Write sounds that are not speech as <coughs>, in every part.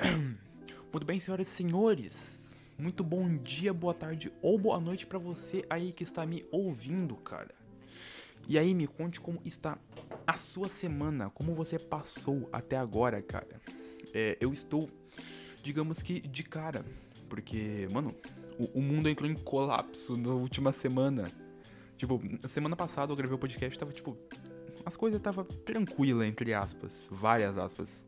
<coughs> Muito bem, senhoras e senhores. Muito bom dia, boa tarde ou boa noite para você aí que está me ouvindo, cara. E aí, me conte como está a sua semana, como você passou até agora, cara. É, eu estou, digamos que, de cara, porque, mano, o, o mundo entrou em colapso na última semana. Tipo, semana passada eu gravei o podcast, tava tipo. As coisas tava tranquila, entre aspas. Várias aspas.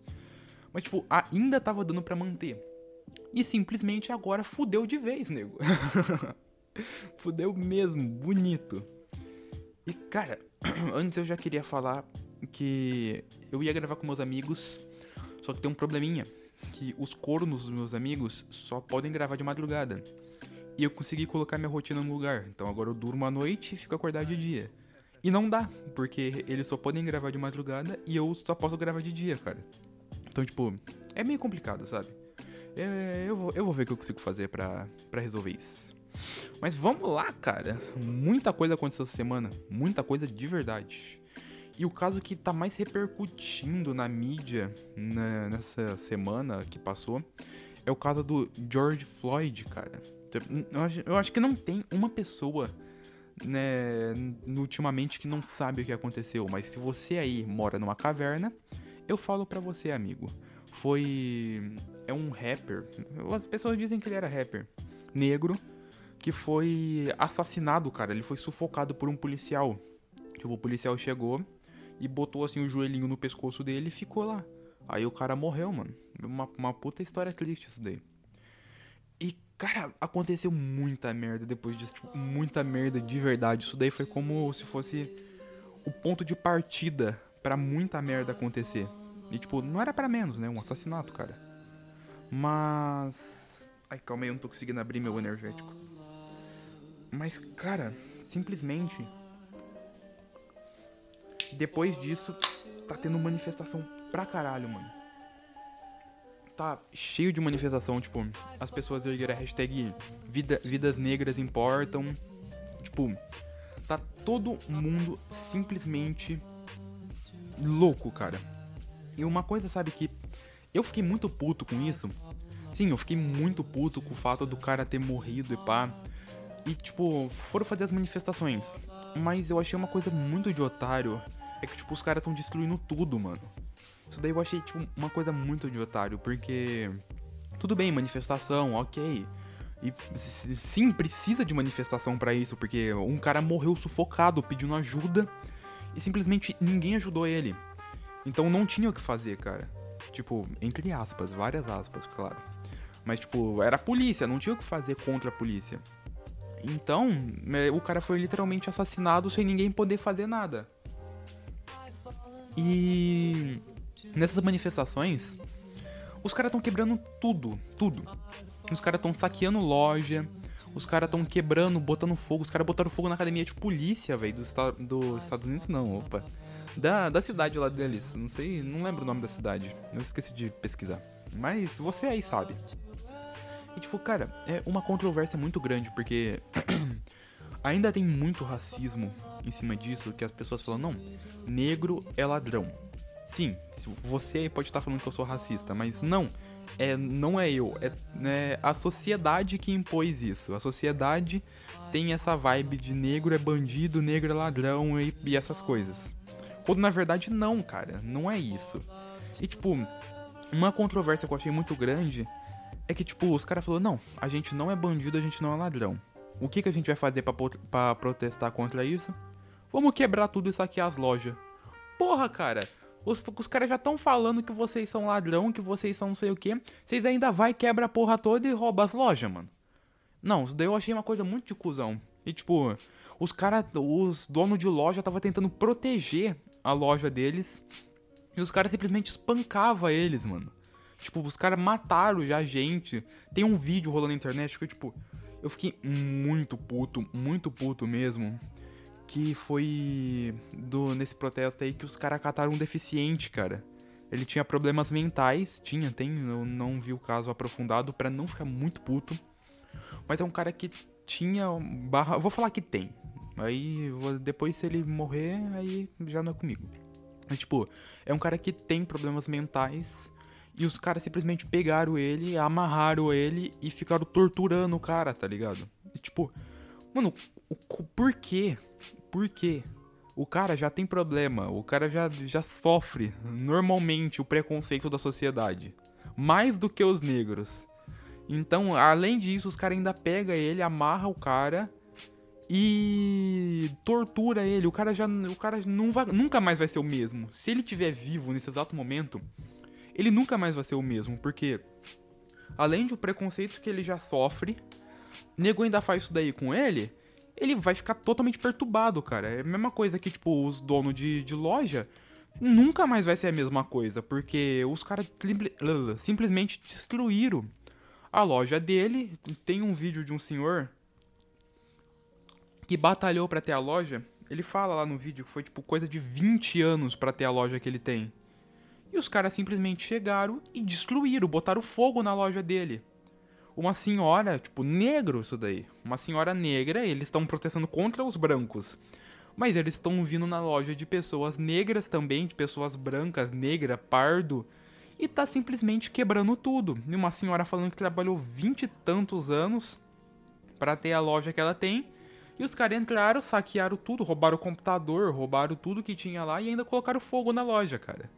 Mas, tipo, ainda tava dando para manter. E simplesmente agora fudeu de vez, nego. <laughs> fudeu mesmo, bonito. E, cara, <clears throat> antes eu já queria falar que eu ia gravar com meus amigos, só que tem um probleminha. Que os cornos dos meus amigos só podem gravar de madrugada. E eu consegui colocar minha rotina no lugar. Então agora eu durmo à noite e fico acordado de dia. E não dá, porque eles só podem gravar de madrugada e eu só posso gravar de dia, cara. Então, tipo, é meio complicado, sabe? É, eu, vou, eu vou ver o que eu consigo fazer pra resolver isso. Mas vamos lá, cara. Muita coisa aconteceu essa semana. Muita coisa de verdade. E o caso que tá mais repercutindo na mídia né, nessa semana que passou é o caso do George Floyd, cara. Eu acho, eu acho que não tem uma pessoa né, ultimamente que não sabe o que aconteceu, mas se você aí mora numa caverna, eu falo para você, amigo. Foi. É um rapper. As pessoas dizem que ele era rapper. Negro. Que foi assassinado, cara. Ele foi sufocado por um policial. Tipo, o policial chegou e botou assim o joelhinho no pescoço dele e ficou lá. Aí o cara morreu, mano. Uma, uma puta história triste isso daí. E, cara, aconteceu muita merda depois disso. Tipo, muita merda de verdade. Isso daí foi como se fosse o ponto de partida para muita merda acontecer. E tipo, não era para menos, né? Um assassinato, cara. Mas. Ai, calma aí, eu não tô conseguindo abrir meu energético. Mas, cara, simplesmente. Depois disso, tá tendo manifestação pra caralho, mano. Tá cheio de manifestação, tipo, as pessoas ergueram a hashtag vida, Vidas Negras Importam. Tipo, tá todo mundo simplesmente louco, cara. E uma coisa, sabe, que eu fiquei muito puto com isso. Sim, eu fiquei muito puto com o fato do cara ter morrido e pá. E, tipo, foram fazer as manifestações. Mas eu achei uma coisa muito de otário. É que, tipo, os caras estão destruindo tudo, mano. Isso daí eu achei, tipo, uma coisa muito de otário, porque. Tudo bem, manifestação, ok. E sim, precisa de manifestação para isso, porque um cara morreu sufocado pedindo ajuda e simplesmente ninguém ajudou ele. Então não tinha o que fazer, cara. Tipo, entre aspas, várias aspas, claro. Mas, tipo, era a polícia, não tinha o que fazer contra a polícia. Então, é, o cara foi literalmente assassinado sem ninguém poder fazer nada. E nessas manifestações, os caras estão quebrando tudo, tudo. Os caras estão saqueando loja, os caras estão quebrando, botando fogo. Os caras botaram fogo na academia de polícia, velho, dos, dos Estados Unidos, não, opa. Da, da cidade lá deles. Não sei, não lembro o nome da cidade. Eu esqueci de pesquisar. Mas você aí sabe. E tipo, cara, é uma controvérsia muito grande, porque <clears throat> ainda tem muito racismo em cima disso, que as pessoas falam, não, negro é ladrão. Sim, você aí pode estar falando que eu sou racista, mas não é, não é eu, é né, a sociedade que impôs isso. A sociedade tem essa vibe de negro é bandido, negro é ladrão e, e essas coisas. Quando na verdade não, cara, não é isso. E tipo, uma controvérsia que eu achei muito grande é que, tipo, os caras falaram, não, a gente não é bandido, a gente não é ladrão. O que, que a gente vai fazer para protestar contra isso? Vamos quebrar tudo e saquear as lojas. Porra, cara, os, os caras já estão falando que vocês são ladrão, que vocês são não sei o que. Vocês ainda vai, quebra a porra toda e rouba as lojas, mano. Não, isso daí eu achei uma coisa muito de cuzão. E tipo, os caras, os donos de loja tava tentando proteger a loja deles. E os caras simplesmente espancavam eles, mano. Tipo, os caras mataram já gente. Tem um vídeo rolando na internet que, tipo, eu fiquei muito puto, muito puto mesmo que foi do nesse protesto aí que os caras cataram um deficiente, cara. Ele tinha problemas mentais, tinha, tem, eu não vi o caso aprofundado para não ficar muito puto. Mas é um cara que tinha barra, vou falar que tem. Aí depois se ele morrer, aí já não é comigo. Mas tipo, é um cara que tem problemas mentais E os caras simplesmente pegaram ele, amarraram ele e ficaram torturando o cara, tá ligado? E, tipo, mano, o, o, por quê? Por quê? O cara já tem problema, o cara já, já sofre normalmente o preconceito da sociedade. Mais do que os negros. Então, além disso, os caras ainda pegam ele, amarra o cara e tortura ele. O cara já o cara não vai, nunca mais vai ser o mesmo. Se ele tiver vivo nesse exato momento, ele nunca mais vai ser o mesmo, porque além do preconceito que ele já sofre, nego ainda faz isso daí com ele, ele vai ficar totalmente perturbado, cara. É a mesma coisa que, tipo, os donos de, de loja nunca mais vai ser a mesma coisa, porque os caras simplesmente destruíram a loja dele. Tem um vídeo de um senhor que batalhou para ter a loja. Ele fala lá no vídeo que foi tipo coisa de 20 anos para ter a loja que ele tem. E os caras simplesmente chegaram e destruíram, botaram fogo na loja dele. Uma senhora, tipo, negro isso daí. Uma senhora negra, eles estão protestando contra os brancos. Mas eles estão vindo na loja de pessoas negras também, de pessoas brancas, negra, pardo. E tá simplesmente quebrando tudo. E uma senhora falando que trabalhou vinte e tantos anos para ter a loja que ela tem. E os caras entraram, saquearam tudo, roubaram o computador, roubaram tudo que tinha lá e ainda colocaram fogo na loja, cara.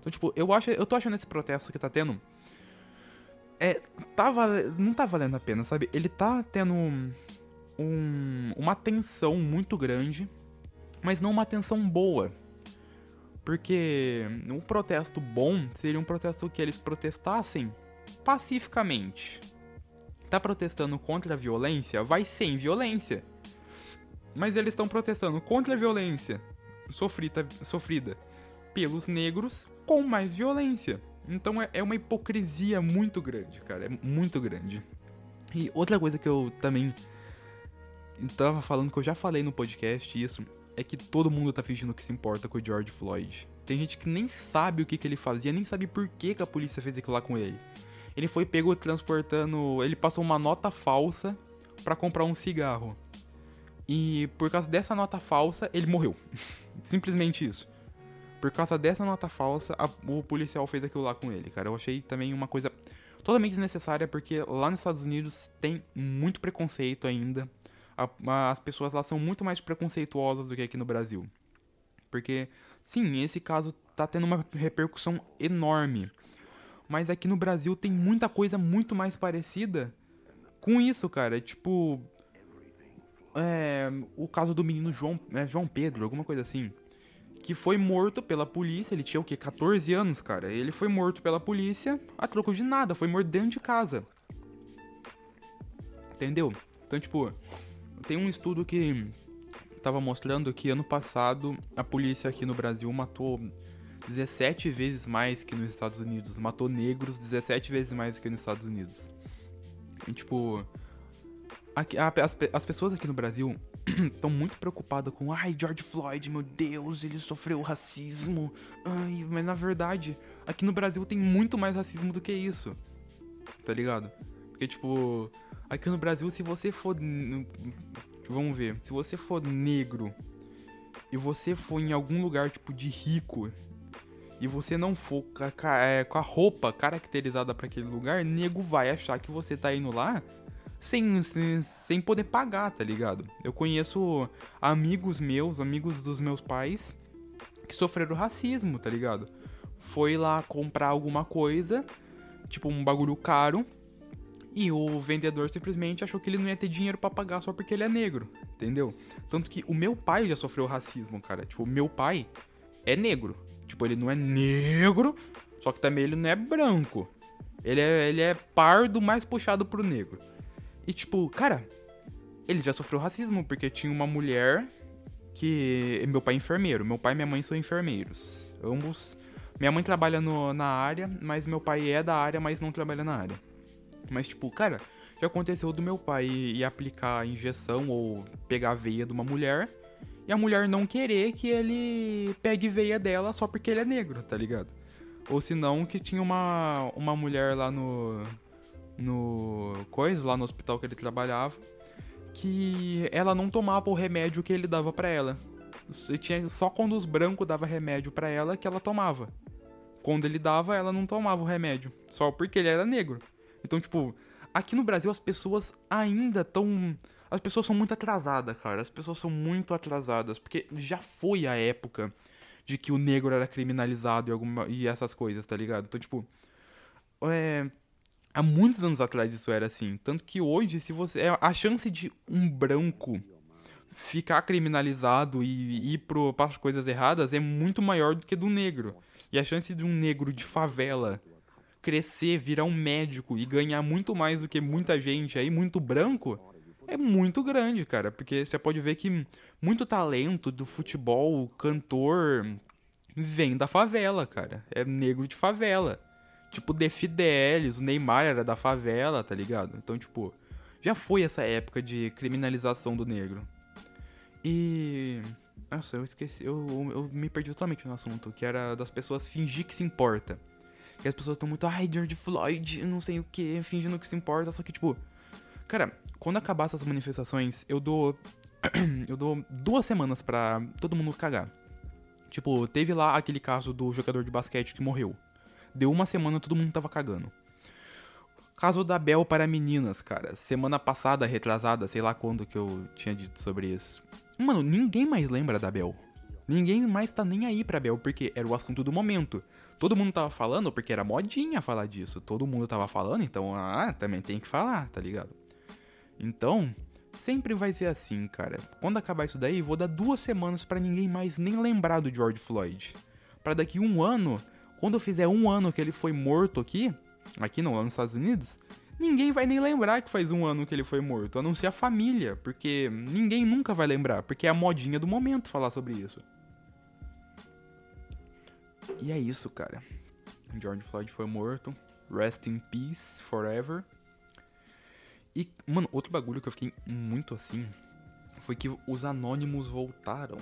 Então, tipo, eu acho, eu tô achando esse protesto que tá tendo. É. Tá não tá valendo a pena, sabe? Ele tá tendo um, uma tensão muito grande, mas não uma tensão boa. Porque um protesto bom seria um protesto que eles protestassem pacificamente. Tá protestando contra a violência? Vai sem violência. Mas eles estão protestando contra a violência sofrida, sofrida pelos negros com mais violência. Então é, é uma hipocrisia muito grande, cara. É muito grande. E outra coisa que eu também tava falando, que eu já falei no podcast, isso, é que todo mundo tá fingindo que se importa com o George Floyd. Tem gente que nem sabe o que, que ele fazia, nem sabe por que, que a polícia fez aquilo lá com ele. Ele foi pego transportando. Ele passou uma nota falsa para comprar um cigarro. E por causa dessa nota falsa, ele morreu. <laughs> Simplesmente isso. Por causa dessa nota falsa, a, o policial fez aquilo lá com ele, cara. Eu achei também uma coisa totalmente desnecessária, porque lá nos Estados Unidos tem muito preconceito ainda. A, a, as pessoas lá são muito mais preconceituosas do que aqui no Brasil. Porque, sim, esse caso tá tendo uma repercussão enorme. Mas aqui no Brasil tem muita coisa muito mais parecida com isso, cara. Tipo. É, o caso do menino João, é, João Pedro, alguma coisa assim que foi morto pela polícia. Ele tinha o quê? 14 anos, cara. Ele foi morto pela polícia a troco de nada. Foi morto dentro de casa. Entendeu? Então, tipo, tem um estudo que tava mostrando que ano passado a polícia aqui no Brasil matou 17 vezes mais que nos Estados Unidos. Matou negros 17 vezes mais que nos Estados Unidos. E, tipo, aqui, a, as, as pessoas aqui no Brasil <clears throat> estão muito preocupadas com, ai, George Floyd, meu Deus, ele sofreu racismo. Ai, mas na verdade, aqui no Brasil tem muito mais racismo do que isso. Tá ligado? Porque, tipo, aqui no Brasil, se você for. Vamos ver, se você for negro e você for em algum lugar, tipo, de rico, e você não for com a, é, com a roupa caracterizada para aquele lugar, nego vai achar que você tá indo lá sem, sem, sem poder pagar, tá ligado? Eu conheço amigos meus, amigos dos meus pais, que sofreram racismo, tá ligado? Foi lá comprar alguma coisa, tipo um bagulho caro, e o vendedor simplesmente achou que ele não ia ter dinheiro para pagar só porque ele é negro, entendeu? Tanto que o meu pai já sofreu racismo, cara. Tipo, o meu pai é negro. Tipo, ele não é negro, só que também ele não é branco. Ele é, ele é pardo mais puxado pro negro. E tipo, cara, ele já sofreu racismo, porque tinha uma mulher que. Meu pai é enfermeiro. Meu pai e minha mãe são enfermeiros. Ambos. Minha mãe trabalha no, na área, mas meu pai é da área, mas não trabalha na área. Mas, tipo, cara, já aconteceu do meu pai ir aplicar injeção ou pegar a veia de uma mulher e a mulher não querer que ele pegue veia dela só porque ele é negro, tá ligado? Ou se não, que tinha uma, uma mulher lá no, no coisa, lá no hospital que ele trabalhava, que ela não tomava o remédio que ele dava para ela. Tinha só quando os brancos dava remédio para ela que ela tomava. quando ele dava, ela não tomava o remédio. Só porque ele era negro. Então, tipo, aqui no Brasil as pessoas ainda estão. As pessoas são muito atrasadas, cara. As pessoas são muito atrasadas. Porque já foi a época de que o negro era criminalizado e, alguma, e essas coisas, tá ligado? Então, tipo. É, há muitos anos atrás isso era assim. Tanto que hoje, se você. É, a chance de um branco ficar criminalizado e ir para as coisas erradas é muito maior do que do negro. E a chance de um negro de favela crescer, virar um médico e ganhar muito mais do que muita gente aí, muito branco, é muito grande, cara. Porque você pode ver que muito talento do futebol, cantor, vem da favela, cara. É negro de favela. Tipo, The Fidelis, o Neymar era da favela, tá ligado? Então, tipo, já foi essa época de criminalização do negro. E. Nossa, eu esqueci. Eu, eu me perdi totalmente no assunto, que era das pessoas fingir que se importa. Que as pessoas estão muito, ai, George Floyd, não sei o que, fingindo que se importa, só que, tipo. Cara, quando acabar essas manifestações, eu dou. <clears throat> eu dou duas semanas pra todo mundo cagar. Tipo, teve lá aquele caso do jogador de basquete que morreu. Deu uma semana, todo mundo tava cagando. Caso da Bel para meninas, cara. Semana passada, retrasada, sei lá quando que eu tinha dito sobre isso. Mano, ninguém mais lembra da Bel. Ninguém mais tá nem aí pra Bel, porque era o assunto do momento. Todo mundo tava falando porque era modinha falar disso. Todo mundo tava falando, então, ah, também tem que falar, tá ligado? Então, sempre vai ser assim, cara. Quando acabar isso daí, vou dar duas semanas para ninguém mais nem lembrar do George Floyd. Para daqui um ano, quando fizer um ano que ele foi morto aqui, aqui não, lá nos Estados Unidos, ninguém vai nem lembrar que faz um ano que ele foi morto, a não ser a família, porque ninguém nunca vai lembrar, porque é a modinha do momento falar sobre isso. E é isso, cara. George Floyd foi morto. Rest in peace forever. E, mano, outro bagulho que eu fiquei muito assim foi que os anônimos voltaram.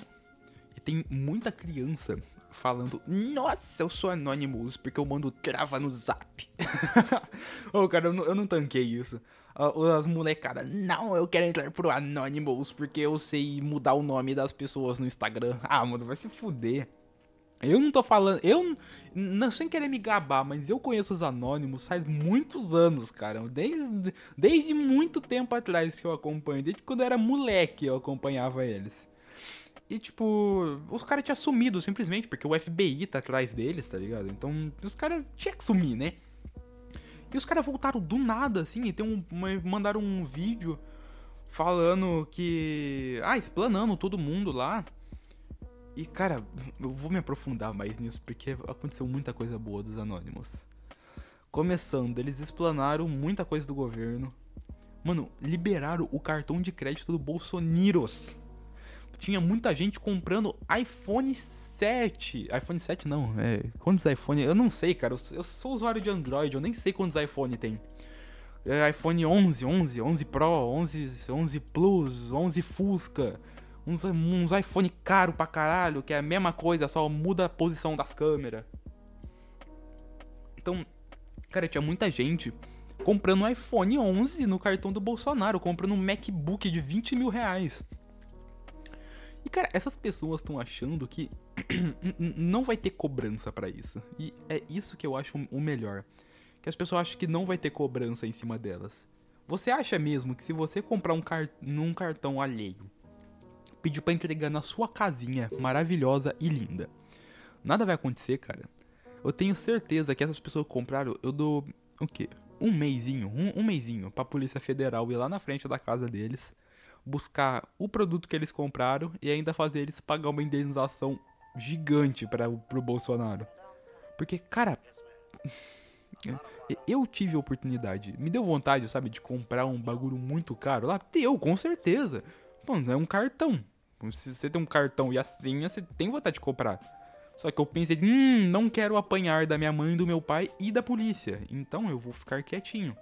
E tem muita criança falando: Nossa, eu sou Anonymous porque eu mando trava no zap. <laughs> Ô, oh, cara, eu não, eu não tanquei isso. As molecadas, não, eu quero entrar pro Anonymous porque eu sei mudar o nome das pessoas no Instagram. Ah, mano, vai se fuder. Eu não tô falando, eu não sem querer me gabar, mas eu conheço os anônimos faz muitos anos, cara. Desde, desde muito tempo atrás que eu acompanho, desde quando eu era moleque eu acompanhava eles. E, tipo, os caras tinham sumido simplesmente, porque o FBI tá atrás deles, tá ligado? Então, os caras tinham que sumir, né? E os caras voltaram do nada, assim, e tem um, mandaram um vídeo falando que. Ah, explanando todo mundo lá. E, cara, eu vou me aprofundar mais nisso, porque aconteceu muita coisa boa dos Anônimos. Começando, eles explanaram muita coisa do governo. Mano, liberaram o cartão de crédito do Bolsonaros tinha muita gente comprando iPhone 7. iPhone 7 não, é. Quantos iPhone? Eu não sei, cara. Eu, eu sou usuário de Android, eu nem sei quantos iPhone tem. É iPhone 11, 11, 11 Pro, 11, 11 Plus, 11 Fusca. Uns, uns iPhone caro pra caralho, que é a mesma coisa, só muda a posição das câmeras. Então, cara, tinha muita gente comprando iPhone 11 no cartão do Bolsonaro, comprando um MacBook de 20 mil reais. E cara, essas pessoas estão achando que <clears throat> não vai ter cobrança para isso. E é isso que eu acho o melhor. Que as pessoas acham que não vai ter cobrança em cima delas. Você acha mesmo que se você comprar um car num cartão alheio, pedir para entregar na sua casinha maravilhosa e linda, nada vai acontecer, cara? Eu tenho certeza que essas pessoas compraram, eu dou o quê? Um mêsinho, um, um mêsinho pra Polícia Federal ir lá na frente da casa deles buscar o produto que eles compraram e ainda fazer eles pagar uma indenização gigante para pro Bolsonaro. Porque, cara, <laughs> eu tive a oportunidade, me deu vontade, sabe, de comprar um bagulho muito caro lá. Deu, com certeza. Mano, é um cartão. Se você tem um cartão e assim, você tem vontade de comprar. Só que eu pensei, hum, não quero apanhar da minha mãe, do meu pai e da polícia. Então eu vou ficar quietinho.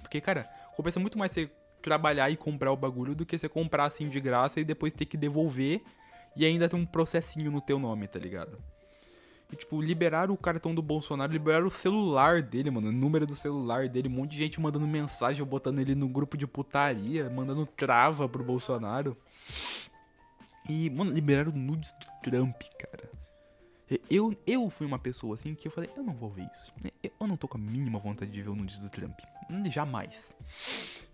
Porque, cara, compensa muito mais você trabalhar e comprar o bagulho do que você comprar assim de graça e depois ter que devolver e ainda ter um processinho no teu nome, tá ligado? E, tipo, liberaram o cartão do Bolsonaro, liberaram o celular dele, mano, o número do celular dele, um monte de gente mandando mensagem, botando ele no grupo de putaria, mandando trava pro Bolsonaro. E, mano, liberaram nudes do Trump, cara. Eu, eu fui uma pessoa assim que eu falei, eu não vou ver isso. Eu não tô com a mínima vontade de ver o nudes do Trump. Jamais.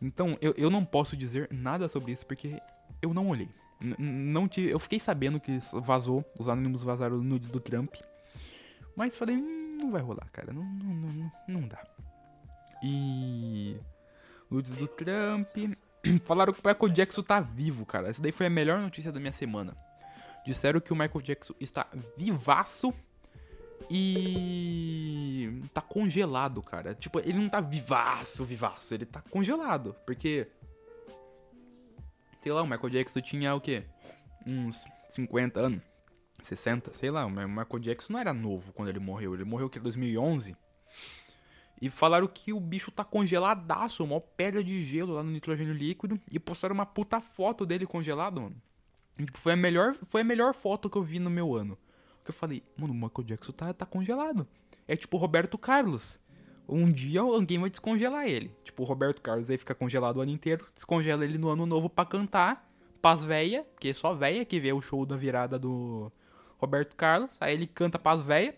Então, eu, eu não posso dizer nada sobre isso porque eu não olhei. Não te, eu fiquei sabendo que vazou, os anônimos vazaram o nudes do Trump. Mas falei, hum, não vai rolar, cara. Não, não, não, não dá. E. Nudes do Trump. <clears throat> Falaram que o Michael Jackson tá vivo, cara. Essa daí foi a melhor notícia da minha semana. Disseram que o Michael Jackson está vivaço e tá congelado, cara. Tipo, ele não tá vivaço, vivaço, ele tá congelado, porque sei lá, o Michael Jackson tinha o quê? Uns 50 anos, 60, sei lá, o Michael Jackson não era novo quando ele morreu, ele morreu que em 2011. E falaram que o bicho tá congeladaço, uma pedra de gelo lá no nitrogênio líquido. E postaram uma puta foto dele congelado, mano. Foi a melhor, foi a melhor foto que eu vi no meu ano. Que eu falei, mano, o Michael Jackson tá, tá congelado. É tipo Roberto Carlos. Um dia alguém vai descongelar ele. Tipo, o Roberto Carlos aí fica congelado o ano inteiro. Descongela ele no ano novo pra cantar. Pras véia, porque é só véia que vê o show da virada do Roberto Carlos. Aí ele canta pras véia.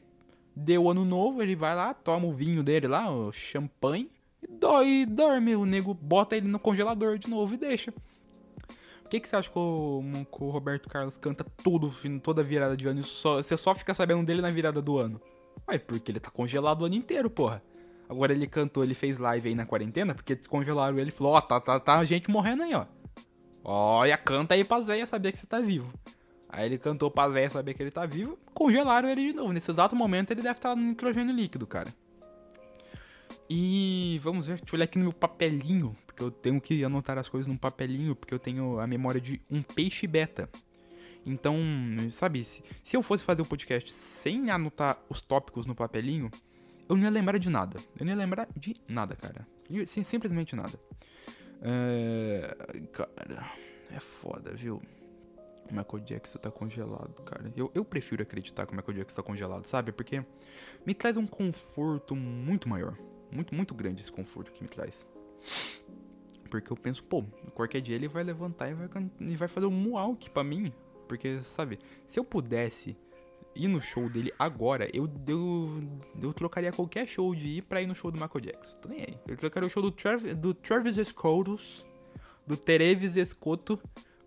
Deu ano novo, ele vai lá, toma o vinho dele lá, o champanhe. E, dói, dorme. O nego bota ele no congelador de novo e deixa. Que, que você acha que o, que o Roberto Carlos canta todo, toda virada de ano e só, você só fica sabendo dele na virada do ano? Ué, porque ele tá congelado o ano inteiro, porra. Agora ele cantou, ele fez live aí na quarentena, porque descongelaram ele e falou, ó, oh, tá, tá, tá gente morrendo aí, ó. Olha, canta aí pra Zéia saber que você tá vivo. Aí ele cantou pra Zéia saber que ele tá vivo, congelaram ele de novo. Nesse exato momento ele deve estar no nitrogênio líquido, cara. E vamos ver, deixa eu olhar aqui no meu papelinho, porque eu tenho que anotar as coisas num papelinho, porque eu tenho a memória de um peixe beta. Então, sabe, se, se eu fosse fazer o um podcast sem anotar os tópicos no papelinho, eu não ia lembrar de nada. Eu não ia lembrar de nada, cara. Sim, simplesmente nada. É... Cara, é foda, viu? O Michael Jackson tá congelado, cara. Eu, eu prefiro acreditar que o Michael Jackson tá congelado, sabe? Porque me traz um conforto muito maior. Muito, muito grande esse conforto que me traz. Porque eu penso, pô, qualquer dia ele vai levantar e vai, e vai fazer um mualk pra mim. Porque, sabe, se eu pudesse ir no show dele agora, eu, eu, eu trocaria qualquer show de ir pra ir no show do Michael Jackson. Tô nem aí. Eu trocaria o show do, Trav, do Travis Scott, do Terevis Escoto,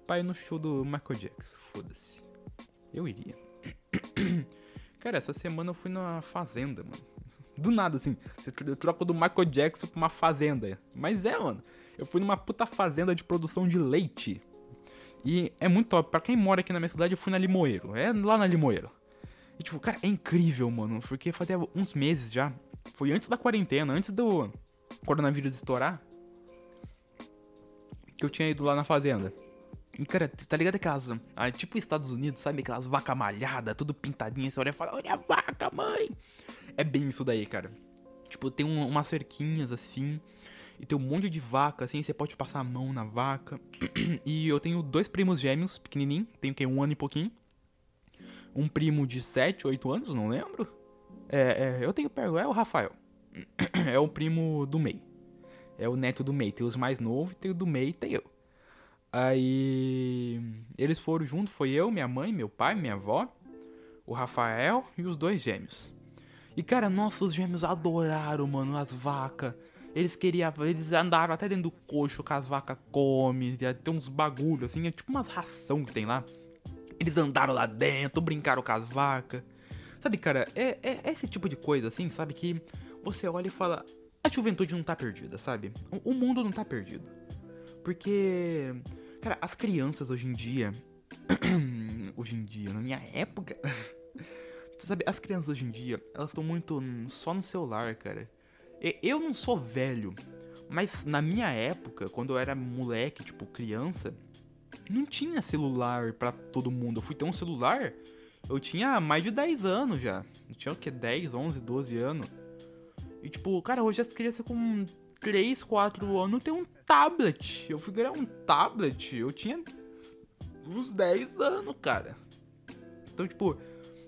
pra ir no show do Michael Jackson. Foda-se. Eu iria. <coughs> Cara, essa semana eu fui na fazenda, mano. Do nada, assim. Você troca do Michael Jackson pra uma fazenda. Mas é, mano. Eu fui numa puta fazenda de produção de leite. E é muito top. Pra quem mora aqui na minha cidade, eu fui na Limoeiro. É lá na Limoeiro. E tipo, cara, é incrível, mano. Porque fazia uns meses já. Foi antes da quarentena, antes do coronavírus estourar. Que eu tinha ido lá na fazenda. E, cara, tá ligado aquelas. Ah, tipo Estados Unidos, sabe? Aquelas vaca malhada, tudo pintadinha. Você olha e fala: Olha a vaca, mãe! É bem isso daí, cara. Tipo, tem um, umas cerquinhas assim. E tem um monte de vaca, assim, você pode passar a mão na vaca. <clears throat> e eu tenho dois primos gêmeos, pequenininho, tenho que um ano e pouquinho. Um primo de 7, 8 anos, não lembro. É, é eu tenho é o Rafael. <clears throat> é o primo do meio. É o neto do meio. Tem os mais novos, tem o do meio e tem eu. Aí eles foram junto, foi eu, minha mãe, meu pai, minha avó, o Rafael e os dois gêmeos. E cara, nossos gêmeos adoraram, mano, as vacas. Eles queriam, eles andaram até dentro do coxo que as vacas comem, tem uns bagulho assim, é tipo umas ração que tem lá. Eles andaram lá dentro, brincaram com as vacas. Sabe, cara, é, é, é esse tipo de coisa assim, sabe, que você olha e fala, a juventude não tá perdida, sabe? O, o mundo não tá perdido. Porque, cara, as crianças hoje em dia, <clears throat> hoje em dia, na minha época, <laughs> Sabe, as crianças hoje em dia, elas estão muito só no celular, cara. Eu não sou velho, mas na minha época, quando eu era moleque, tipo criança, não tinha celular para todo mundo. Eu fui ter um celular, eu tinha mais de 10 anos já. Eu tinha o que? 10, 11, 12 anos. E tipo, cara, hoje as crianças com 3, 4 anos têm um tablet. Eu fui ganhar um tablet, eu tinha uns 10 anos, cara. Então, tipo,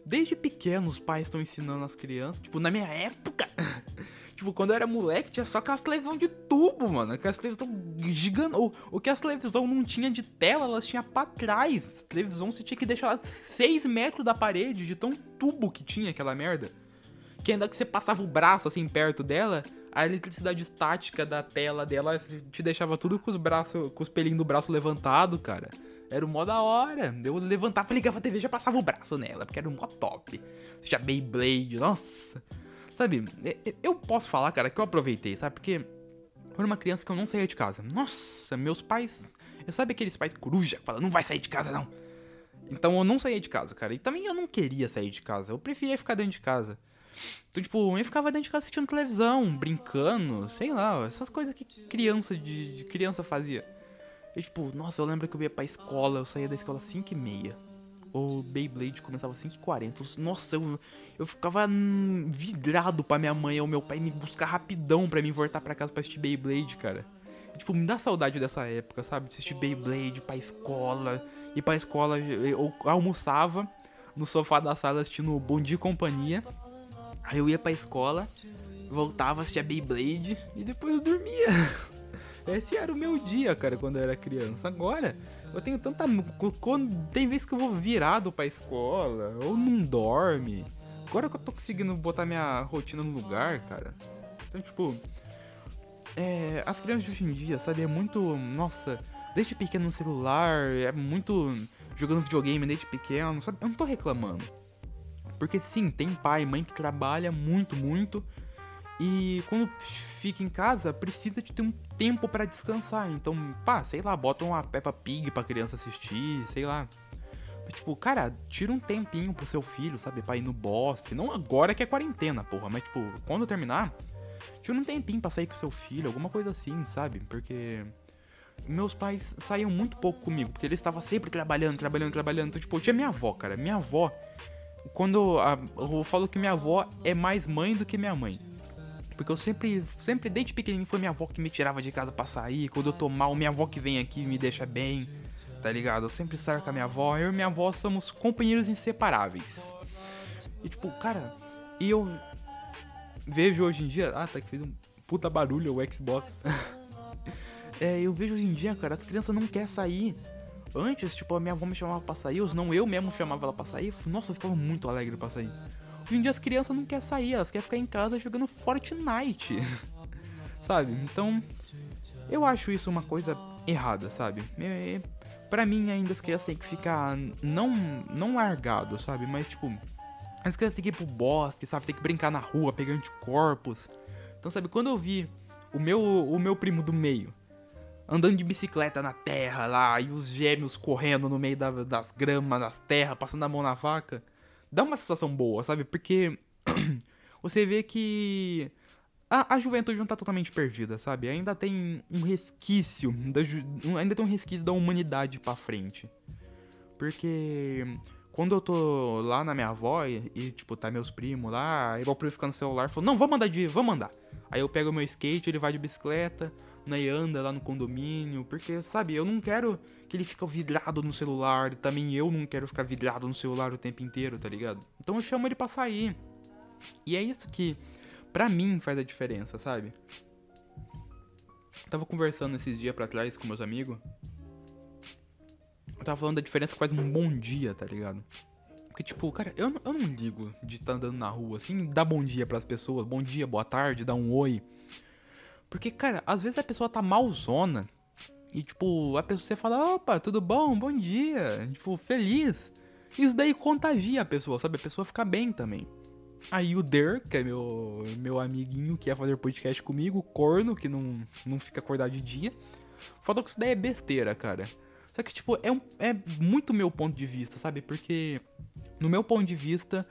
Desde pequeno os pais estão ensinando as crianças. Tipo, na minha época. <laughs> Tipo, quando eu era moleque, tinha só aquelas televisão de tubo, mano. Aquelas televisão gigante. O, o que as televisão não tinha de tela, elas tinham pra trás. A televisão você tinha que deixar 6 metros da parede, de tão tubo que tinha aquela merda. Que ainda que você passava o braço assim perto dela, a eletricidade estática da tela dela te deixava tudo com os braços, com os pelinhos do braço levantado, cara. Era o mó da hora. Eu levantava, ligava a TV e já passava o braço nela, porque era mó top. Já Beyblade, nossa. Sabe, eu posso falar, cara, que eu aproveitei, sabe? Porque eu era uma criança que eu não saía de casa. Nossa, meus pais. Eu sabe aqueles pais coruja que falam, não vai sair de casa, não. Então eu não saía de casa, cara. E também eu não queria sair de casa. Eu preferia ficar dentro de casa. Então, tipo, eu ficava dentro de casa assistindo televisão, brincando, sei lá, essas coisas que criança de, de criança fazia. E tipo, nossa, eu lembro que eu ia pra escola, eu saía da escola às 5 e meia. O Beyblade começava às 5h40. Nossa, eu, eu ficava vidrado pra minha mãe ou meu pai me buscar rapidão pra mim voltar pra casa pra assistir Beyblade, cara. E, tipo, me dá saudade dessa época, sabe? De assistir Beyblade pra escola. E pra escola eu almoçava no sofá da sala assistindo Bom Dia e Companhia. Aí eu ia pra escola, voltava, assistia Beyblade e depois eu dormia. <laughs> Esse era o meu dia, cara, quando eu era criança. Agora, eu tenho tanta. Tem vezes que eu vou virado pra escola, ou não dorme. Agora que eu tô conseguindo botar minha rotina no lugar, cara. Então, tipo. É, as crianças de hoje em dia, sabe, é muito. Nossa, desde pequeno no celular, é muito. jogando videogame desde pequeno, sabe? Eu não tô reclamando. Porque sim, tem pai e mãe que trabalha muito, muito e quando fica em casa, precisa de ter um tempo para descansar. Então, pá, sei lá, bota uma Peppa Pig pra criança assistir, sei lá. Tipo, cara, tira um tempinho pro seu filho, sabe? Pra ir no bosque. Não agora que é quarentena, porra. Mas, tipo, quando terminar, tira um tempinho pra sair com seu filho, alguma coisa assim, sabe? Porque meus pais saíam muito pouco comigo, porque eles estavam sempre trabalhando, trabalhando, trabalhando. Então, tipo, eu tinha minha avó, cara. Minha avó, quando a, eu falo que minha avó é mais mãe do que minha mãe. Porque eu sempre, sempre desde pequenininho foi minha avó que me tirava de casa pra sair. Quando eu tô mal, minha avó que vem aqui me deixa bem. Tá ligado? Eu sempre saio com a minha avó. Eu e minha avó somos companheiros inseparáveis. E tipo, cara, e eu vejo hoje em dia. Ah, tá que fez um puta barulho o Xbox. <laughs> é, eu vejo hoje em dia, cara, a criança não quer sair. Antes, tipo, a minha avó me chamava pra sair, ou não eu mesmo chamava ela pra sair. Nossa, eu ficava muito alegre pra sair. Hoje em dia as crianças não querem sair, elas querem ficar em casa jogando Fortnite. <laughs> sabe? Então, eu acho isso uma coisa errada, sabe? É, pra mim, ainda as crianças têm que ficar não, não largado, sabe? Mas, tipo, as crianças têm que ir pro bosque, sabe? Tem que brincar na rua, pegar anticorpos. Então, sabe, quando eu vi o meu, o meu primo do meio andando de bicicleta na terra lá, e os gêmeos correndo no meio da, das gramas, das terras, passando a mão na vaca dá uma sensação boa, sabe? Porque <clears throat> você vê que a, a juventude não tá totalmente perdida, sabe? Ainda tem um resquício, da, ainda tem um resquício da humanidade pra frente. Porque quando eu tô lá na minha avó e, e tipo, tá meus primos lá, igual pra eu ficar no celular, falou, não, vamos andar de. vamos andar. Aí eu pego o meu skate, ele vai de bicicleta, né, e anda lá no condomínio, porque, sabe, eu não quero que ele fique vidrado no celular, também eu não quero ficar vidrado no celular o tempo inteiro, tá ligado? Então eu chamo ele pra sair. E é isso que, pra mim, faz a diferença, sabe? Eu tava conversando esses dias pra trás com meus amigos. Eu tava falando da diferença que faz um bom dia, tá ligado? Porque, tipo, cara, eu, eu não ligo de estar tá andando na rua, assim, dar bom dia pras pessoas, bom dia, boa tarde, dar um oi. Porque, cara, às vezes a pessoa tá malzona e, tipo, a pessoa você fala, opa, tudo bom? Bom dia. Tipo, feliz. Isso daí contagia a pessoa, sabe? A pessoa fica bem também. Aí o Der, que é meu, meu amiguinho que ia fazer podcast comigo, corno, que não, não fica acordado de dia, falou que isso daí é besteira, cara. Só que, tipo, é, um, é muito meu ponto de vista, sabe? Porque, no meu ponto de vista,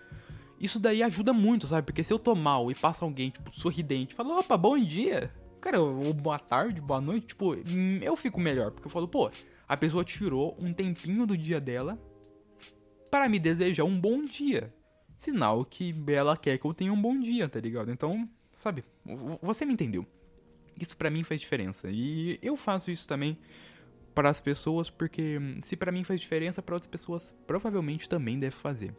isso daí ajuda muito, sabe? Porque se eu tô mal e passa alguém, tipo, sorridente, fala, opa, bom dia. Cara, ou boa tarde, boa noite, tipo, eu fico melhor, porque eu falo, pô, a pessoa tirou um tempinho do dia dela para me desejar um bom dia. Sinal que ela quer que eu tenha um bom dia, tá ligado? Então, sabe, você me entendeu. Isso para mim faz diferença. E eu faço isso também para as pessoas, porque se para mim faz diferença, para outras pessoas provavelmente também deve fazer.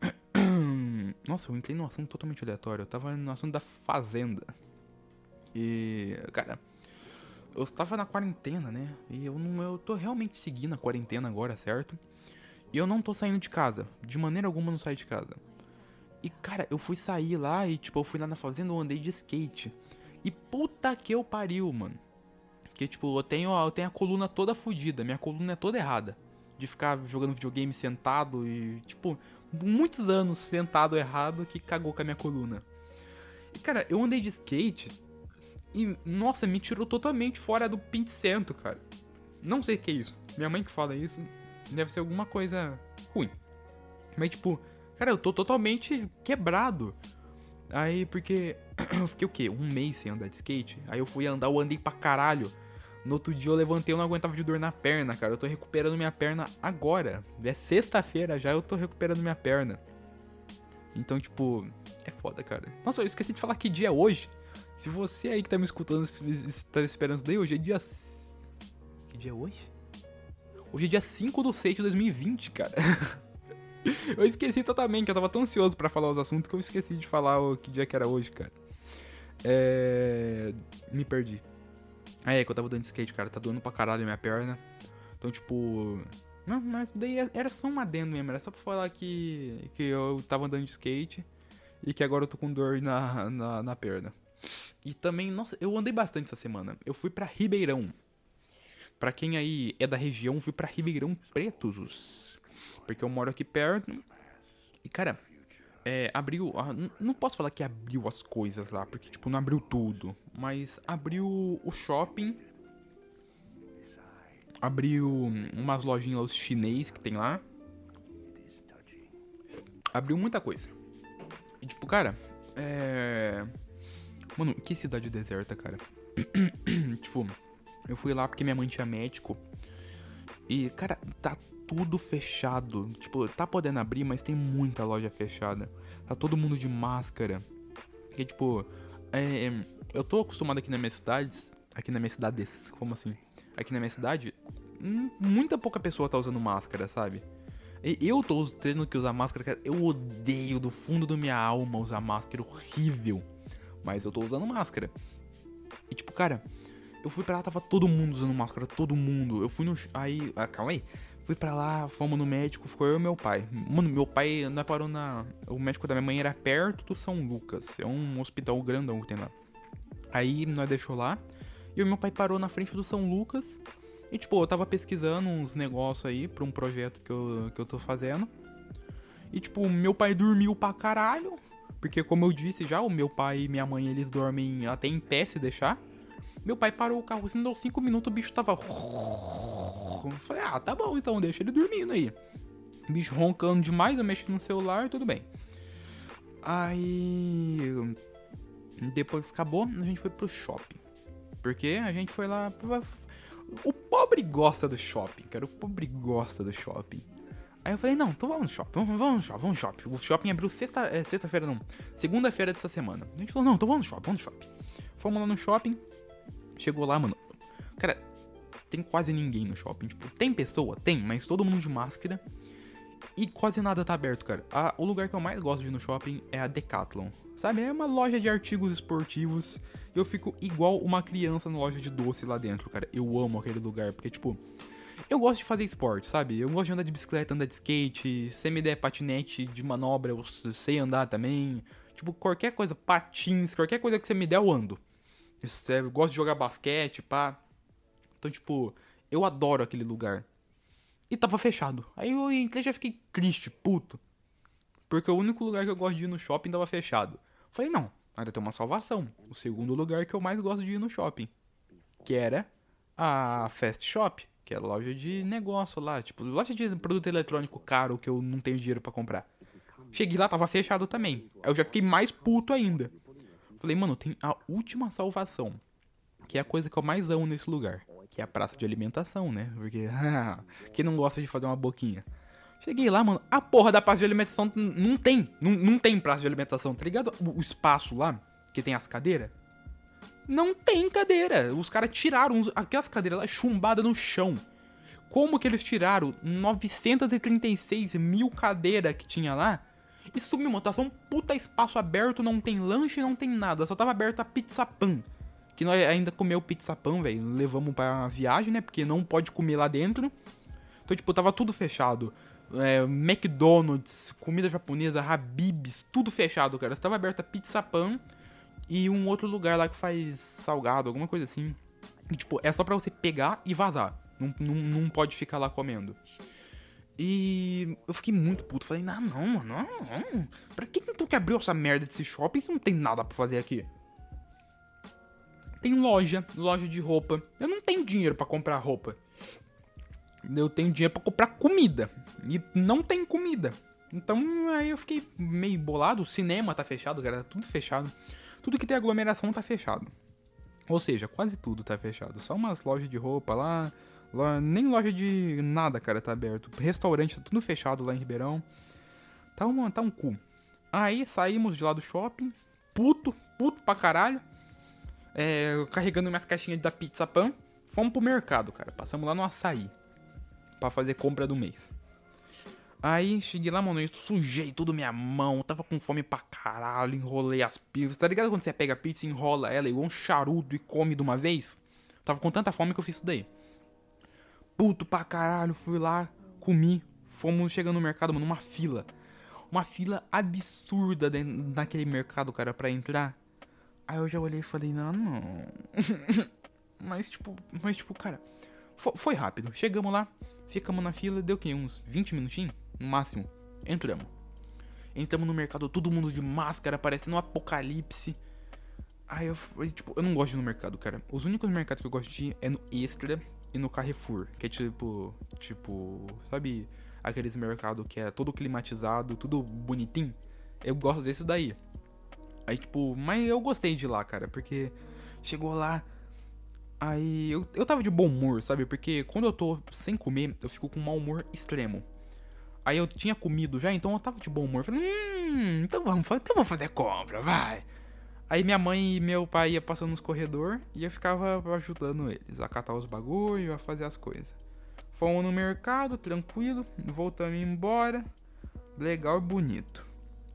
<clears throat> Nossa, eu entrei num assunto totalmente aleatório. Eu tava no assunto da Fazenda. E. Cara. Eu estava na quarentena, né? E eu não. Eu tô realmente seguindo a quarentena agora, certo? E eu não tô saindo de casa. De maneira alguma eu não saio de casa. E, cara, eu fui sair lá e, tipo, eu fui lá na fazenda, eu andei de skate. E puta que eu pariu, mano. Que, tipo, eu tenho, eu tenho a coluna toda fodida. Minha coluna é toda errada. De ficar jogando videogame sentado e, tipo, muitos anos sentado errado que cagou com a minha coluna. E, cara, eu andei de skate e, nossa, me tirou totalmente fora do pincento, cara. Não sei o que é isso. Minha mãe que fala isso. Deve ser alguma coisa ruim. Mas, tipo, cara, eu tô totalmente quebrado. Aí, porque <clears throat> eu fiquei o quê? Um mês sem andar de skate. Aí eu fui andar, eu andei pra caralho. No outro dia eu levantei, eu não aguentava de dor na perna, cara. Eu tô recuperando minha perna agora. É sexta-feira já, eu tô recuperando minha perna. Então, tipo, é foda, cara. Nossa, eu esqueci de falar que dia é hoje. Se você aí que tá me escutando está esperando daí, hoje é dia. Que dia é hoje? Hoje é dia 5 do 6 de 2020, cara. <laughs> eu esqueci totalmente, eu tava tão ansioso para falar os assuntos que eu esqueci de falar o que dia que era hoje, cara. É. Me perdi. Ah, é, que eu tava dando skate, cara. Tá doendo pra caralho a minha perna. Então, tipo. Não, mas daí era só um adendo mesmo. Era só pra falar que, que eu tava andando de skate e que agora eu tô com dor na, na, na perna. E também, nossa, eu andei bastante essa semana. Eu fui para Ribeirão. Para quem aí é da região, fui para Ribeirão Pretos. Porque eu moro aqui perto. E cara, é, abriu. Não posso falar que abriu as coisas lá, porque tipo, não abriu tudo. Mas abriu o shopping. Abriu umas lojinhas chinês que tem lá. Abriu muita coisa. E tipo, cara, é. Mano, que cidade deserta, cara. <clears throat> tipo, eu fui lá porque minha mãe tinha médico. E, cara, tá tudo fechado. Tipo, tá podendo abrir, mas tem muita loja fechada. Tá todo mundo de máscara. E, tipo, é, eu tô acostumado aqui na minha cidade. Aqui na minha cidade, como assim? Aqui na minha cidade, muita pouca pessoa tá usando máscara, sabe? Eu tô tendo que usar máscara, cara. Eu odeio do fundo da minha alma usar máscara. Horrível. Mas eu tô usando máscara. E tipo, cara, eu fui pra lá, tava todo mundo usando máscara, todo mundo. Eu fui no. Aí. Ah, calma aí. Fui pra lá, fomos no médico, ficou eu e meu pai. Mano, meu pai ainda parou na. O médico da minha mãe era perto do São Lucas. É um hospital grandão que tem lá. Aí nós deixou lá. E o meu pai parou na frente do São Lucas. E tipo, eu tava pesquisando uns negócios aí pra um projeto que eu, que eu tô fazendo. E tipo, meu pai dormiu pra caralho. Porque, como eu disse já, o meu pai e minha mãe, eles dormem até em pé se deixar. Meu pai parou o carro assim, deu 5 minutos, o bicho tava. Eu falei, ah, tá bom, então deixa ele dormindo aí. O bicho roncando demais, eu mexi no celular, tudo bem. Aí. Depois acabou, a gente foi pro shopping. Porque a gente foi lá. O pobre gosta do shopping, cara. O pobre gosta do shopping. Aí eu falei, não, então vamos no shopping, vamos, vamos no shopping, vamos no shopping. O shopping abriu sexta, é, sexta-feira, não, segunda-feira dessa semana. A gente falou, não, então vamos no shopping, vamos no shopping. Fomos lá no shopping, chegou lá, mano. Cara, tem quase ninguém no shopping. Tipo, tem pessoa? Tem, mas todo mundo de máscara. E quase nada tá aberto, cara. A, o lugar que eu mais gosto de ir no shopping é a Decathlon. Sabe? É uma loja de artigos esportivos. Eu fico igual uma criança na loja de doce lá dentro, cara. Eu amo aquele lugar, porque, tipo, eu gosto de fazer esporte, sabe? Eu gosto de andar de bicicleta, andar de skate. Se me der patinete de manobra, eu sei andar também. Tipo, qualquer coisa, patins, qualquer coisa que você me der, eu ando. Eu gosto de jogar basquete, pá. Então, tipo, eu adoro aquele lugar. E tava fechado. Aí eu entrei já fiquei triste, puto. Porque o único lugar que eu gosto de ir no shopping tava fechado. Falei, não, ainda tem uma salvação. O segundo lugar que eu mais gosto de ir no shopping. Que era a Fast Shop que é loja de negócio lá, tipo, loja de produto eletrônico caro que eu não tenho dinheiro para comprar. Cheguei lá, tava fechado também. Aí eu já fiquei mais puto ainda. Falei, mano, tem a última salvação, que é a coisa que eu mais amo nesse lugar, que é a praça de alimentação, né? Porque, <laughs> quem não gosta de fazer uma boquinha? Cheguei lá, mano, a porra da praça de alimentação não tem, não, não tem praça de alimentação, tá ligado? O, o espaço lá, que tem as cadeiras, não tem cadeira. Os caras tiraram aquelas cadeiras lá chumbadas no chão. Como que eles tiraram 936 mil cadeiras que tinha lá E sumiu, mano. Tá só um puta espaço aberto, não tem lanche, não tem nada. Só tava aberta a pizza pan. Que nós ainda comeu pizza pan, velho. Levamos pra viagem, né? Porque não pode comer lá dentro. Então, tipo, tava tudo fechado. É, McDonald's, comida japonesa, Habib's, tudo fechado, cara. Estava aberta Pizza Pan e um outro lugar lá que faz salgado, alguma coisa assim. E, tipo, é só pra você pegar e vazar. Não, não, não pode ficar lá comendo. E eu fiquei muito puto. Falei, não, não, mano, não, não. Pra que então que abriu essa merda desse shopping se não tem nada pra fazer aqui? Tem loja, loja de roupa. Eu não tenho dinheiro para comprar roupa. Eu tenho dinheiro para comprar comida. E não tem comida. Então aí eu fiquei meio bolado. O cinema tá fechado, galera. Tudo fechado. Tudo que tem aglomeração tá fechado. Ou seja, quase tudo tá fechado. Só umas lojas de roupa lá. nem loja de nada, cara, tá aberto. Restaurante tá tudo fechado lá em Ribeirão. Tá, uma, tá um cu. Aí saímos de lá do shopping. Puto, puto pra caralho é, carregando minhas caixinhas da Pizza Pan. Fomos pro mercado, cara. Passamos lá no açaí. para fazer compra do mês. Aí cheguei lá, mano, eu sujei tudo minha mão, tava com fome pra caralho, enrolei as pizzas. Tá ligado quando você pega a pizza, enrola ela igual um charuto e come de uma vez? Tava com tanta fome que eu fiz isso daí. Puto pra caralho, fui lá, comi. Fomos chegando no mercado, mano, uma fila. Uma fila absurda naquele mercado, cara, pra entrar. Aí eu já olhei e falei, não, não. <laughs> mas tipo, mas tipo, cara, foi, foi, rápido. Chegamos lá, ficamos na fila, deu o quê? Uns 20 minutinhos? No máximo. Entramos. Entramos no mercado, todo mundo de máscara, parecendo um apocalipse. Aí eu, tipo, eu não gosto de ir no mercado, cara. Os únicos mercados que eu gosto de ir é no Extra e no Carrefour. Que é tipo, tipo, sabe aqueles mercados que é todo climatizado, tudo bonitinho? Eu gosto desse daí. Aí, tipo, mas eu gostei de lá, cara, porque chegou lá. Aí eu, eu tava de bom humor, sabe? Porque quando eu tô sem comer, eu fico com um mau humor extremo. Aí eu tinha comido já, então eu tava de bom humor. Falei, hum, então vamos fazer, então vamos fazer compra, vai. Aí minha mãe e meu pai ia passando nos corredor e eu ficava ajudando eles a catar os bagulho, a fazer as coisas. Fomos no mercado, tranquilo, voltamos embora. Legal e bonito.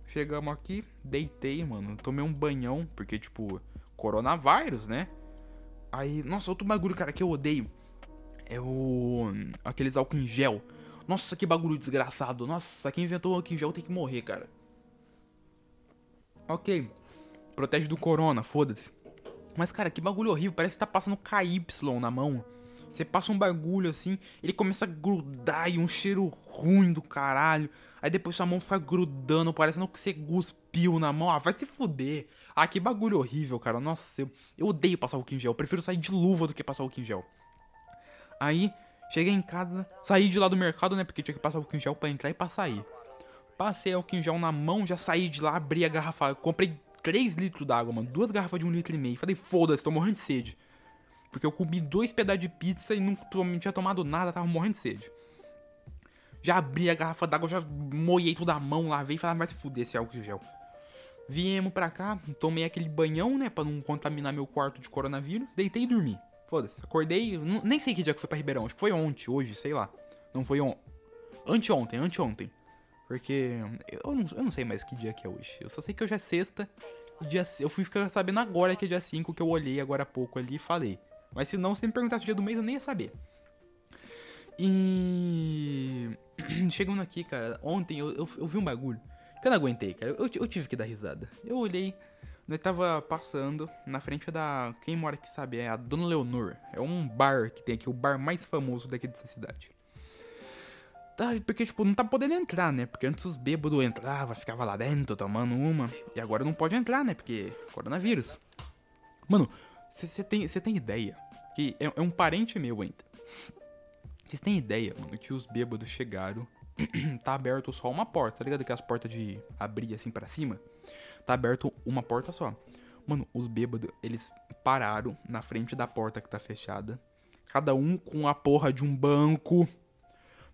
Chegamos aqui, deitei, mano. Tomei um banhão, porque, tipo, coronavírus, né? Aí, nossa, outro bagulho, cara, que eu odeio. É o. Aqueles álcool em gel. Nossa, que bagulho desgraçado. Nossa, quem inventou o gel tem que morrer, cara. Ok. Protege do corona, foda-se. Mas, cara, que bagulho horrível. Parece que tá passando KY na mão. Você passa um bagulho assim, ele começa a grudar e um cheiro ruim do caralho. Aí depois sua mão fica grudando, parecendo que você cuspiu na mão. Ah, vai se fuder. Ah, que bagulho horrível, cara. Nossa, eu, eu odeio passar o em gel. Eu prefiro sair de luva do que passar o em gel. Aí, cheguei em casa, saí de lá do mercado, né? Porque tinha que passar o gel pra entrar e pra sair. Passei o gel na mão, já saí de lá, abri a garrafa. comprei 3 litros d'água, mano. Duas garrafas de 1 um litro e meio. Falei, foda-se, tô morrendo de sede. Porque eu comi dois pedaços de pizza e não, não tinha tomado nada, tava morrendo de sede. Já abri a garrafa d'água, já moiei toda a mão, lavei e falei, ah, vai se fuder esse álcool gel. Viemos pra cá, tomei aquele banhão, né, pra não contaminar meu quarto de coronavírus, deitei e dormi. Foda-se, acordei, nem sei que dia que foi pra Ribeirão, acho que foi ontem, hoje, sei lá. Não foi ontem. Anteontem, anteontem. Porque eu não, eu não sei mais que dia que é hoje. Eu só sei que hoje é sexta. Dia, eu fui ficar sabendo agora que é dia 5, que eu olhei agora há pouco ali e falei. Mas se não, se me perguntasse o dia do mês, eu nem ia saber. E. <clears throat> Chegando aqui, cara, ontem eu, eu, eu, vi um bagulho que eu não aguentei, cara. Eu, eu tive que dar risada. Eu olhei, eu tava passando na frente da. Quem mora aqui sabe, é a Dona Leonor. É um bar que tem aqui, o bar mais famoso daqui dessa cidade. Tá, porque, tipo, não tá podendo entrar, né? Porque antes os bêbados entravam, ficava lá dentro tomando uma. E agora não pode entrar, né? Porque coronavírus. Mano, você tem, tem ideia que é, é um parente meu ainda. Vocês têm ideia, mano, que os bêbados chegaram. <clears throat> tá aberto só uma porta, tá ligado? Aquelas portas de abrir assim para cima. Tá aberto uma porta só. Mano, os bêbados, eles pararam na frente da porta que tá fechada. Cada um com a porra de um banco.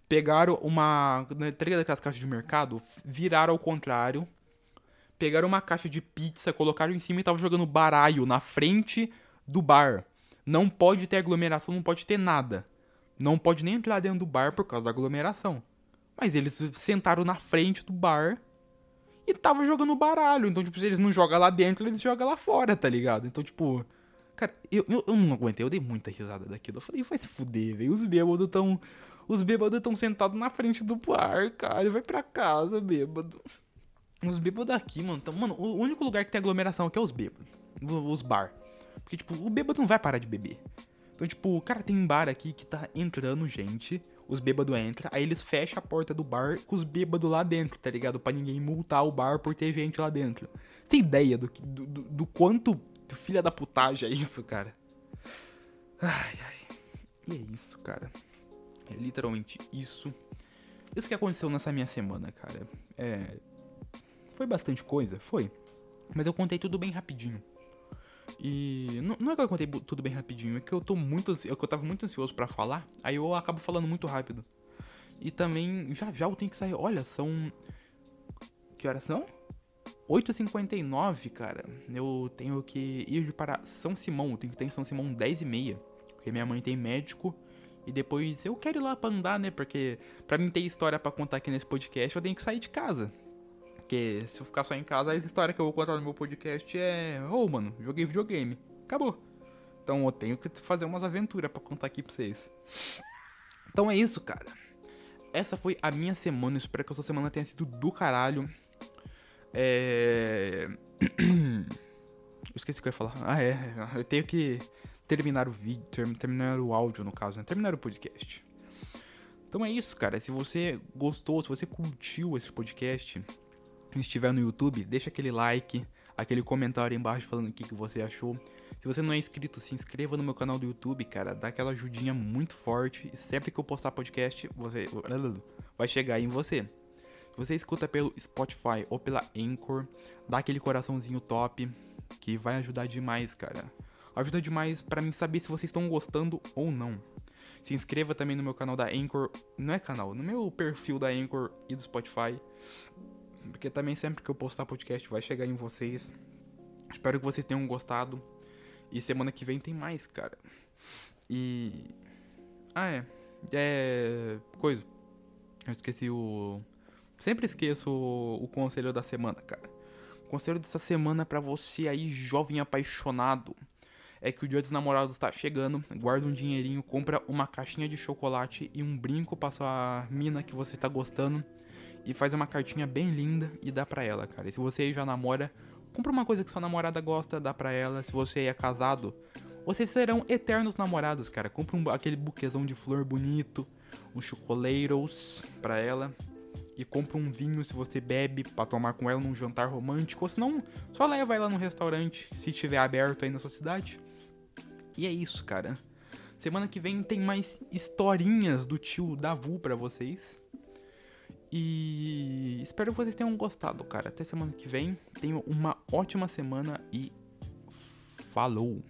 Pegaram uma. Né, tá ligado aquelas caixas de mercado? Viraram ao contrário. Pegaram uma caixa de pizza, colocaram em cima e tava jogando baralho na frente do bar. Não pode ter aglomeração, não pode ter nada. Não pode nem entrar dentro do bar por causa da aglomeração. Mas eles sentaram na frente do bar e tava jogando baralho. Então, tipo, se eles não jogam lá dentro, eles jogam lá fora, tá ligado? Então, tipo. Cara, eu, eu, eu não aguentei, eu dei muita risada daquilo. Eu falei, vai se fuder, velho. Os bêbados tão. Os bêbados estão sentados na frente do bar, cara. Vai pra casa, bêbado. Os bêbados aqui, mano. Tão, mano, o único lugar que tem aglomeração aqui é os bêbados. Os bar. Porque, tipo, o bêbado não vai parar de beber. Então, tipo, cara, tem bar aqui que tá entrando gente, os bêbados entram, aí eles fecham a porta do bar com os bêbados lá dentro, tá ligado? Pra ninguém multar o bar por ter gente lá dentro. Você tem ideia do, do, do, do quanto filha da putagem é isso, cara? Ai, ai. E é isso, cara. É literalmente isso. Isso que aconteceu nessa minha semana, cara. É. Foi bastante coisa? Foi. Mas eu contei tudo bem rapidinho. E não, não é que eu contei tudo bem rapidinho, é que eu tô muito é que eu tava muito ansioso para falar, aí eu acabo falando muito rápido. E também já já eu tenho que sair. Olha, são Que horas são? 8h59, cara. Eu tenho que ir para São Simão. Eu tenho que estar em São Simão 10h30. Porque minha mãe tem médico. E depois eu quero ir lá pra andar, né? Porque pra mim ter história para contar aqui nesse podcast, eu tenho que sair de casa. Porque se eu ficar só em casa, a história que eu vou contar no meu podcast é. Ô, oh, mano, joguei videogame. Acabou. Então eu tenho que fazer umas aventuras para contar aqui pra vocês. Então é isso, cara. Essa foi a minha semana. espero que essa semana tenha sido do caralho. É. <clears throat> Eu esqueci o que eu ia falar. Ah, é. Eu tenho que terminar o vídeo, terminar o áudio, no caso, né? Terminar o podcast. Então é isso, cara. Se você gostou, se você curtiu esse podcast, estiver no YouTube, deixa aquele like, aquele comentário embaixo falando o que, que você achou. Se você não é inscrito, se inscreva no meu canal do YouTube, cara. Dá aquela ajudinha muito forte. E sempre que eu postar podcast, você vai chegar em você. Se você escuta pelo Spotify ou pela Anchor, dá aquele coraçãozinho top que vai ajudar demais, cara. Ajuda demais para mim saber se vocês estão gostando ou não. Se inscreva também no meu canal da Anchor, não é canal, no meu perfil da Anchor e do Spotify. Porque também sempre que eu postar podcast vai chegar em vocês. Espero que vocês tenham gostado. E semana que vem tem mais, cara. E. Ah, é. É. Coisa. Eu esqueci o. Sempre esqueço o, o conselho da semana, cara. O conselho dessa semana para você aí, jovem apaixonado, é que o dia dos namorados tá chegando. Guarda um dinheirinho, compra uma caixinha de chocolate e um brinco pra sua mina que você tá gostando e faz uma cartinha bem linda e dá pra ela, cara. E se você já namora, compra uma coisa que sua namorada gosta, dá pra ela. Se você é casado, vocês serão eternos namorados, cara. Compra um, aquele buquezão de flor bonito, um chocoleiros pra ela. E compra um vinho se você bebe para tomar com ela num jantar romântico. Ou se não, só leva ela num restaurante se tiver aberto aí na sua cidade. E é isso, cara. Semana que vem tem mais historinhas do tio Davu para vocês. E espero que vocês tenham gostado, cara. Até semana que vem. Tenham uma ótima semana e falou!